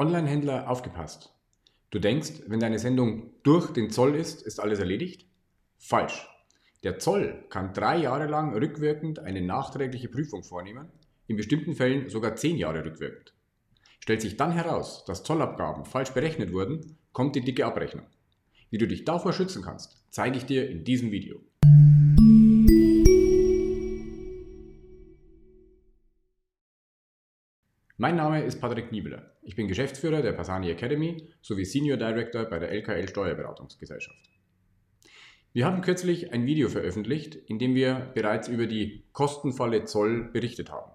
Online-Händler aufgepasst. Du denkst, wenn deine Sendung durch den Zoll ist, ist alles erledigt? Falsch. Der Zoll kann drei Jahre lang rückwirkend eine nachträgliche Prüfung vornehmen, in bestimmten Fällen sogar zehn Jahre rückwirkend. Stellt sich dann heraus, dass Zollabgaben falsch berechnet wurden, kommt die dicke Abrechnung. Wie du dich davor schützen kannst, zeige ich dir in diesem Video. Mein Name ist Patrick Niebeler. Ich bin Geschäftsführer der Pasani Academy sowie Senior Director bei der LKL Steuerberatungsgesellschaft. Wir haben kürzlich ein Video veröffentlicht, in dem wir bereits über die Kostenfalle Zoll berichtet haben.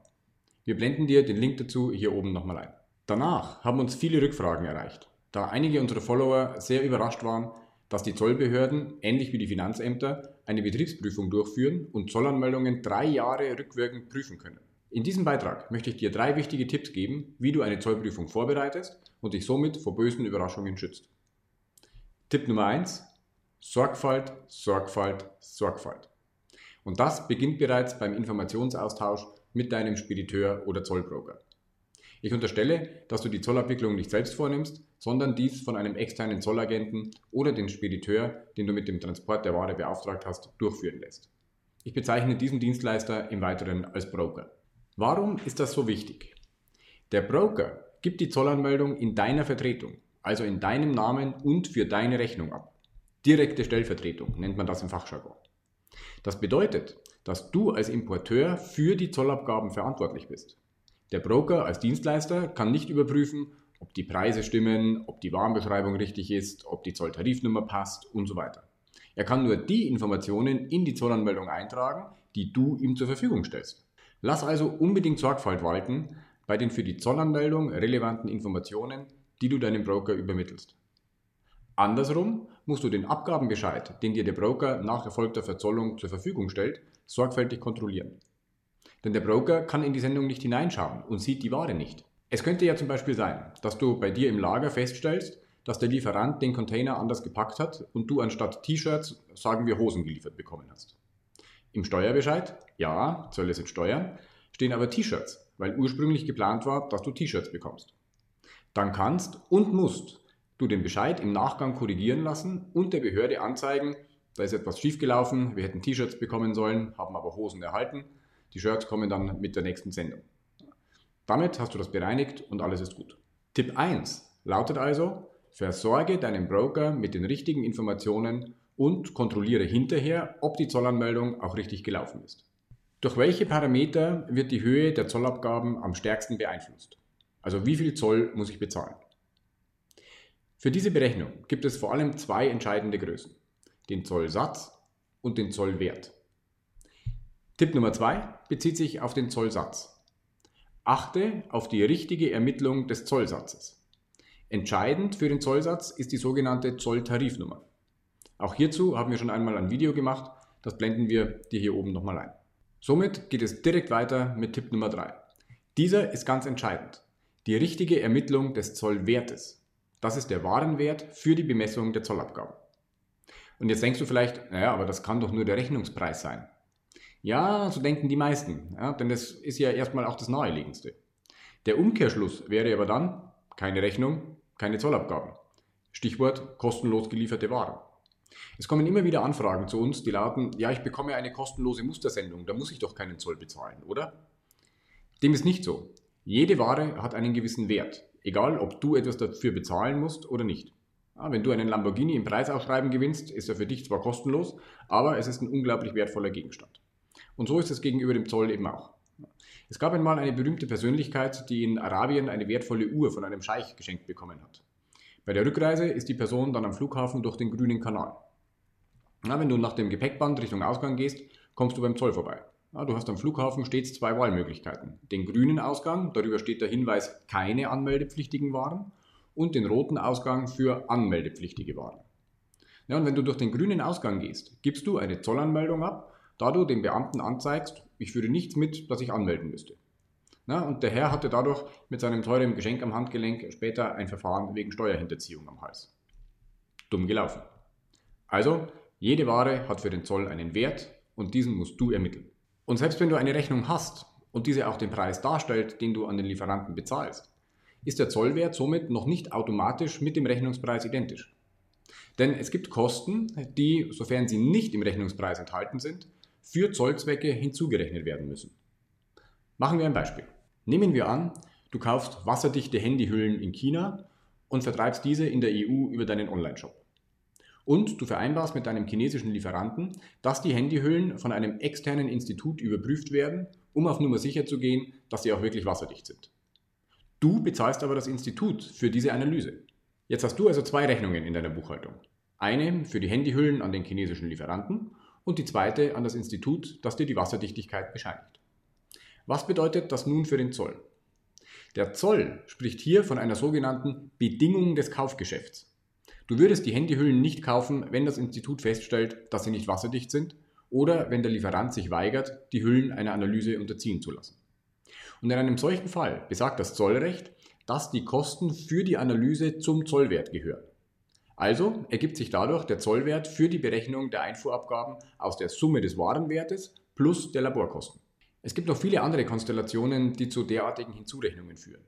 Wir blenden dir den Link dazu hier oben nochmal ein. Danach haben uns viele Rückfragen erreicht, da einige unserer Follower sehr überrascht waren, dass die Zollbehörden, ähnlich wie die Finanzämter, eine Betriebsprüfung durchführen und Zollanmeldungen drei Jahre rückwirkend prüfen können. In diesem Beitrag möchte ich dir drei wichtige Tipps geben, wie du eine Zollprüfung vorbereitest und dich somit vor bösen Überraschungen schützt. Tipp Nummer 1. Sorgfalt, Sorgfalt, Sorgfalt. Und das beginnt bereits beim Informationsaustausch mit deinem Spediteur oder Zollbroker. Ich unterstelle, dass du die Zollabwicklung nicht selbst vornimmst, sondern dies von einem externen Zollagenten oder dem Spediteur, den du mit dem Transport der Ware beauftragt hast, durchführen lässt. Ich bezeichne diesen Dienstleister im Weiteren als Broker. Warum ist das so wichtig? Der Broker gibt die Zollanmeldung in deiner Vertretung, also in deinem Namen und für deine Rechnung ab. Direkte Stellvertretung nennt man das im Fachjargon. Das bedeutet, dass du als Importeur für die Zollabgaben verantwortlich bist. Der Broker als Dienstleister kann nicht überprüfen, ob die Preise stimmen, ob die Warenbeschreibung richtig ist, ob die Zolltarifnummer passt und so weiter. Er kann nur die Informationen in die Zollanmeldung eintragen, die du ihm zur Verfügung stellst. Lass also unbedingt Sorgfalt walten bei den für die Zollanmeldung relevanten Informationen, die du deinem Broker übermittelst. Andersrum musst du den Abgabenbescheid, den dir der Broker nach erfolgter Verzollung zur Verfügung stellt, sorgfältig kontrollieren. Denn der Broker kann in die Sendung nicht hineinschauen und sieht die Ware nicht. Es könnte ja zum Beispiel sein, dass du bei dir im Lager feststellst, dass der Lieferant den Container anders gepackt hat und du anstatt T-Shirts, sagen wir, Hosen geliefert bekommen hast. Im Steuerbescheid, ja, Zölle sind Steuern, stehen aber T-Shirts, weil ursprünglich geplant war, dass du T-Shirts bekommst. Dann kannst und musst du den Bescheid im Nachgang korrigieren lassen und der Behörde anzeigen, da ist etwas schiefgelaufen, wir hätten T-Shirts bekommen sollen, haben aber Hosen erhalten. Die Shirts kommen dann mit der nächsten Sendung. Damit hast du das bereinigt und alles ist gut. Tipp 1 lautet also, versorge deinen Broker mit den richtigen Informationen und kontrolliere hinterher, ob die Zollanmeldung auch richtig gelaufen ist. Durch welche Parameter wird die Höhe der Zollabgaben am stärksten beeinflusst? Also wie viel Zoll muss ich bezahlen? Für diese Berechnung gibt es vor allem zwei entscheidende Größen, den Zollsatz und den Zollwert. Tipp Nummer zwei bezieht sich auf den Zollsatz. Achte auf die richtige Ermittlung des Zollsatzes. Entscheidend für den Zollsatz ist die sogenannte Zolltarifnummer. Auch hierzu haben wir schon einmal ein Video gemacht, das blenden wir dir hier oben nochmal ein. Somit geht es direkt weiter mit Tipp Nummer 3. Dieser ist ganz entscheidend. Die richtige Ermittlung des Zollwertes. Das ist der Warenwert für die Bemessung der Zollabgaben. Und jetzt denkst du vielleicht, naja, aber das kann doch nur der Rechnungspreis sein. Ja, so denken die meisten, ja, denn das ist ja erstmal auch das Naheliegendste. Der Umkehrschluss wäre aber dann keine Rechnung, keine Zollabgaben. Stichwort kostenlos gelieferte Waren. Es kommen immer wieder Anfragen zu uns, die lauten, ja, ich bekomme eine kostenlose Mustersendung, da muss ich doch keinen Zoll bezahlen, oder? Dem ist nicht so. Jede Ware hat einen gewissen Wert, egal ob du etwas dafür bezahlen musst oder nicht. Ja, wenn du einen Lamborghini im Preisausschreiben gewinnst, ist er für dich zwar kostenlos, aber es ist ein unglaublich wertvoller Gegenstand. Und so ist es gegenüber dem Zoll eben auch. Es gab einmal eine berühmte Persönlichkeit, die in Arabien eine wertvolle Uhr von einem Scheich geschenkt bekommen hat. Bei der Rückreise ist die Person dann am Flughafen durch den grünen Kanal. Na, wenn du nach dem Gepäckband Richtung Ausgang gehst, kommst du beim Zoll vorbei. Ja, du hast am Flughafen stets zwei Wahlmöglichkeiten. Den grünen Ausgang, darüber steht der Hinweis keine anmeldepflichtigen Waren, und den roten Ausgang für anmeldepflichtige Waren. Ja, und wenn du durch den grünen Ausgang gehst, gibst du eine Zollanmeldung ab, da du dem Beamten anzeigst, ich führe nichts mit, das ich anmelden müsste. Na, und der Herr hatte dadurch mit seinem teuren Geschenk am Handgelenk später ein Verfahren wegen Steuerhinterziehung am Hals. Dumm gelaufen. Also, jede Ware hat für den Zoll einen Wert und diesen musst du ermitteln. Und selbst wenn du eine Rechnung hast und diese auch den Preis darstellt, den du an den Lieferanten bezahlst, ist der Zollwert somit noch nicht automatisch mit dem Rechnungspreis identisch. Denn es gibt Kosten, die, sofern sie nicht im Rechnungspreis enthalten sind, für Zollzwecke hinzugerechnet werden müssen. Machen wir ein Beispiel. Nehmen wir an, du kaufst wasserdichte Handyhüllen in China und vertreibst diese in der EU über deinen Online-Shop. Und du vereinbarst mit deinem chinesischen Lieferanten, dass die Handyhüllen von einem externen Institut überprüft werden, um auf Nummer sicher zu gehen, dass sie auch wirklich wasserdicht sind. Du bezahlst aber das Institut für diese Analyse. Jetzt hast du also zwei Rechnungen in deiner Buchhaltung. Eine für die Handyhüllen an den chinesischen Lieferanten und die zweite an das Institut, das dir die Wasserdichtigkeit bescheinigt. Was bedeutet das nun für den Zoll? Der Zoll spricht hier von einer sogenannten Bedingung des Kaufgeschäfts. Du würdest die Handyhüllen nicht kaufen, wenn das Institut feststellt, dass sie nicht wasserdicht sind oder wenn der Lieferant sich weigert, die Hüllen einer Analyse unterziehen zu lassen. Und in einem solchen Fall besagt das Zollrecht, dass die Kosten für die Analyse zum Zollwert gehören. Also ergibt sich dadurch der Zollwert für die Berechnung der Einfuhrabgaben aus der Summe des Warenwertes plus der Laborkosten. Es gibt noch viele andere Konstellationen, die zu derartigen Hinzurechnungen führen.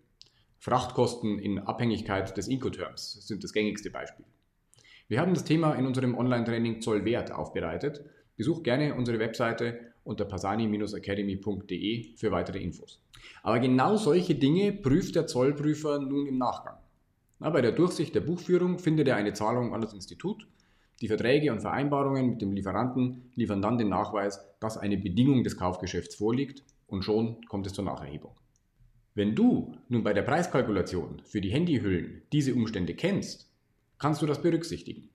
Frachtkosten in Abhängigkeit des Incoterms sind das gängigste Beispiel. Wir haben das Thema in unserem Online-Training Zollwert aufbereitet. Besuch gerne unsere Webseite unter pasani-academy.de für weitere Infos. Aber genau solche Dinge prüft der Zollprüfer nun im Nachgang. Na, bei der Durchsicht der Buchführung findet er eine Zahlung an das Institut. Die Verträge und Vereinbarungen mit dem Lieferanten liefern dann den Nachweis, dass eine Bedingung des Kaufgeschäfts vorliegt und schon kommt es zur Nacherhebung. Wenn du nun bei der Preiskalkulation für die Handyhüllen diese Umstände kennst, kannst du das berücksichtigen.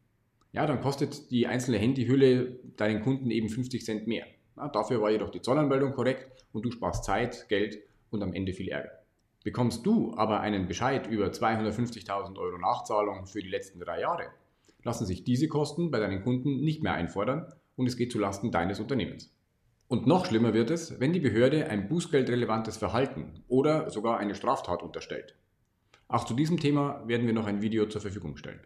Ja, dann kostet die einzelne Handyhülle deinen Kunden eben 50 Cent mehr. Ja, dafür war jedoch die Zollanmeldung korrekt und du sparst Zeit, Geld und am Ende viel Ärger. Bekommst du aber einen Bescheid über 250.000 Euro Nachzahlung für die letzten drei Jahre, lassen sich diese Kosten bei deinen Kunden nicht mehr einfordern und es geht zulasten deines Unternehmens. Und noch schlimmer wird es, wenn die Behörde ein bußgeldrelevantes Verhalten oder sogar eine Straftat unterstellt. Auch zu diesem Thema werden wir noch ein Video zur Verfügung stellen.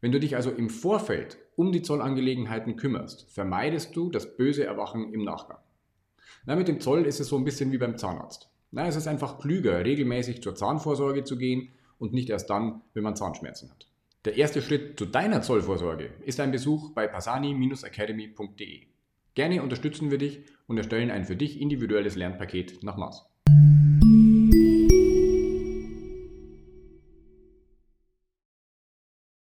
Wenn du dich also im Vorfeld um die Zollangelegenheiten kümmerst, vermeidest du das böse Erwachen im Nachgang. Na, mit dem Zoll ist es so ein bisschen wie beim Zahnarzt. Na, es ist einfach klüger, regelmäßig zur Zahnvorsorge zu gehen und nicht erst dann, wenn man Zahnschmerzen hat. Der erste Schritt zu deiner Zollvorsorge ist ein Besuch bei pasani-academy.de. Gerne unterstützen wir dich und erstellen ein für dich individuelles Lernpaket nach Maß.